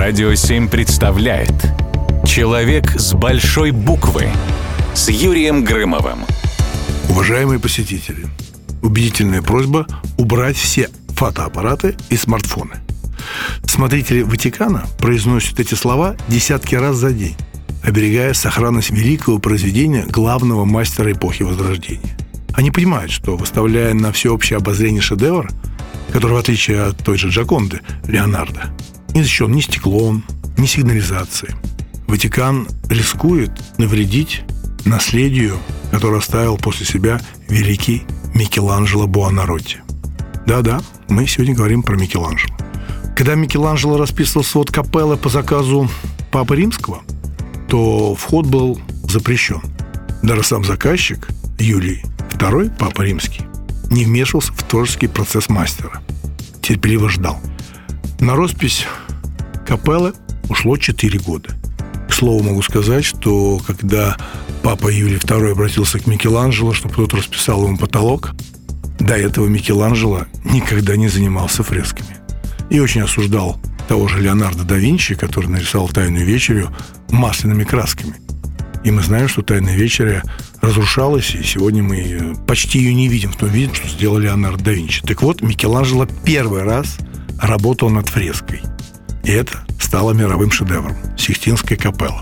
Радио 7 представляет Человек с большой буквы с Юрием Грымовым. Уважаемые посетители, убедительная просьба убрать все фотоаппараты и смартфоны. Смотрители Ватикана произносят эти слова десятки раз за день, оберегая сохранность великого произведения главного мастера эпохи Возрождения. Они понимают, что, выставляя на всеобщее обозрение шедевр, который, в отличие от той же Джаконды, Леонардо, не защищен ни стеклом, ни сигнализацией. Ватикан рискует навредить наследию, которое оставил после себя великий Микеланджело Буонаротти. Да-да, мы сегодня говорим про Микеланджело. Когда Микеланджело расписывал свод капеллы по заказу Папы Римского, то вход был запрещен. Даже сам заказчик, Юлий II, Папа Римский, не вмешивался в творческий процесс мастера. Терпеливо ждал. На роспись капеллы ушло 4 года. К слову, могу сказать, что когда папа Юлий II обратился к Микеланджело, чтобы кто-то расписал ему потолок, до этого Микеланджело никогда не занимался фресками. И очень осуждал того же Леонардо да Винчи, который нарисовал «Тайную вечерю» масляными красками. И мы знаем, что «Тайная вечеря» разрушалась, и сегодня мы почти ее не видим в том виде, что сделал Леонардо да Винчи. Так вот, Микеланджело первый раз – работал над фреской. И это стало мировым шедевром – Сихтинская капелла.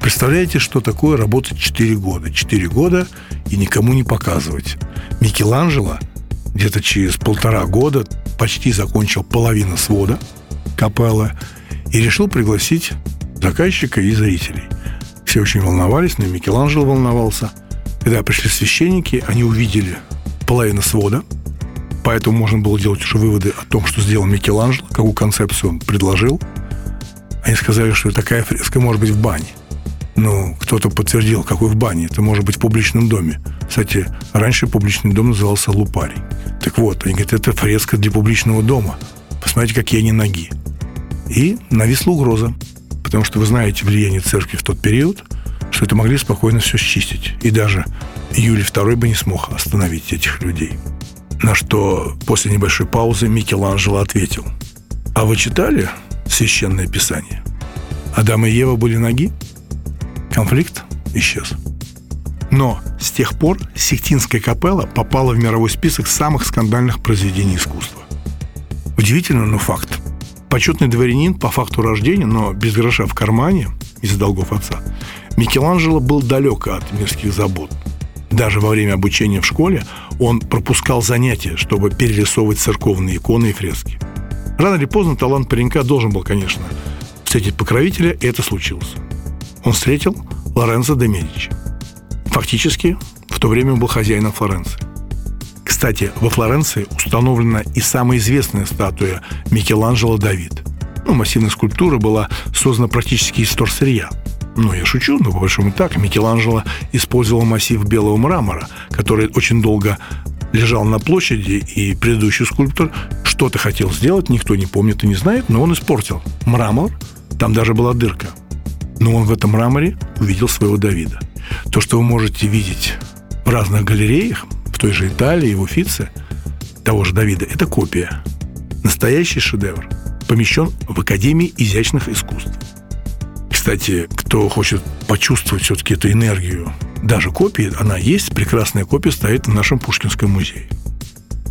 Представляете, что такое работать 4 года? 4 года и никому не показывать. Микеланджело где-то через полтора года почти закончил половину свода капеллы и решил пригласить заказчика и зрителей. Все очень волновались, но и Микеланджело волновался. Когда пришли священники, они увидели половину свода – Поэтому можно было делать уже выводы о том, что сделал Микеланджело, какую концепцию он предложил. Они сказали, что такая фреска может быть в бане. Ну, кто-то подтвердил, какой в бане. Это может быть в публичном доме. Кстати, раньше публичный дом назывался Лупарий. Так вот, они говорят, это фреска для публичного дома. Посмотрите, какие они ноги. И нависла угроза. Потому что вы знаете влияние церкви в тот период, что это могли спокойно все счистить. И даже Юлий II бы не смог остановить этих людей. На что после небольшой паузы Микеланджело ответил. «А вы читали Священное Писание? Адам и Ева были ноги?» Конфликт исчез. Но с тех пор Сихтинская капелла попала в мировой список самых скандальных произведений искусства. Удивительно, но факт. Почетный дворянин по факту рождения, но без гроша в кармане из-за долгов отца, Микеланджело был далек от мирских забот – даже во время обучения в школе он пропускал занятия, чтобы перерисовывать церковные иконы и фрески. Рано или поздно талант паренька должен был, конечно, встретить покровителя, и это случилось. Он встретил Лоренцо де Медичи. Фактически, в то время он был хозяином Флоренции. Кстати, во Флоренции установлена и самая известная статуя Микеланджело Давид. Ну, массивная скульптура была создана практически из торсырья – ну, я шучу, но по большому так. Микеланджело использовал массив белого мрамора, который очень долго лежал на площади, и предыдущий скульптор что-то хотел сделать, никто не помнит и не знает, но он испортил мрамор, там даже была дырка. Но он в этом мраморе увидел своего Давида. То, что вы можете видеть в разных галереях, в той же Италии, в Уфице, того же Давида, это копия. Настоящий шедевр помещен в Академии изящных искусств. Кстати, кто хочет почувствовать все-таки эту энергию, даже копии, она есть, прекрасная копия стоит в нашем Пушкинском музее.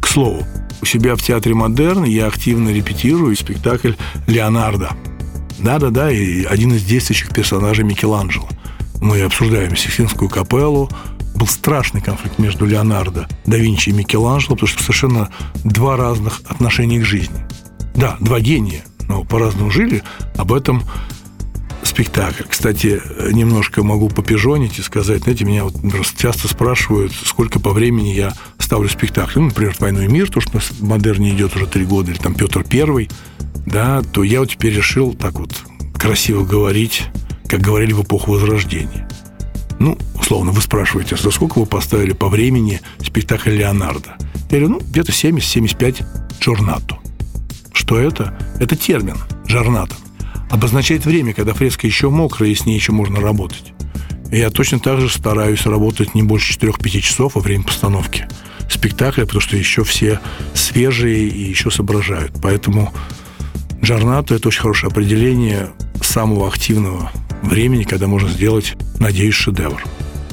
К слову, у себя в Театре Модерн я активно репетирую спектакль «Леонардо». Да-да-да, и один из действующих персонажей Микеланджело. Мы обсуждаем Сикстинскую капеллу, был страшный конфликт между Леонардо, да Винчи и Микеланджело, потому что совершенно два разных отношения к жизни. Да, два гения, но по-разному жили. Об этом спектакль. Кстати, немножко могу попижонить и сказать, знаете, меня вот часто спрашивают, сколько по времени я ставлю спектакль. Ну, например, «Войну и мир», то, что в модерне идет уже три года, или там «Петр Первый», да, то я вот теперь решил так вот красиво говорить, как говорили в эпоху Возрождения. Ну, условно, вы спрашиваете, за сколько вы поставили по времени спектакль «Леонардо»? Я говорю, ну, где-то 70-75 джорнато. Что это? Это термин «джорнато» обозначает время, когда фреска еще мокрая, и с ней еще можно работать. И я точно так же стараюсь работать не больше 4-5 часов во время постановки спектакля, потому что еще все свежие и еще соображают. Поэтому Джорнато – это очень хорошее определение самого активного времени, когда можно сделать, надеюсь, шедевр.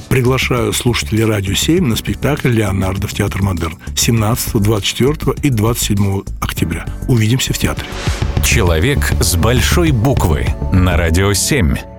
Приглашаю слушателей «Радио 7» на спектакль «Леонардо» в Театр Модерн 17, 24 и 27 октября. Увидимся в театре. Человек с большой буквы на «Радио 7».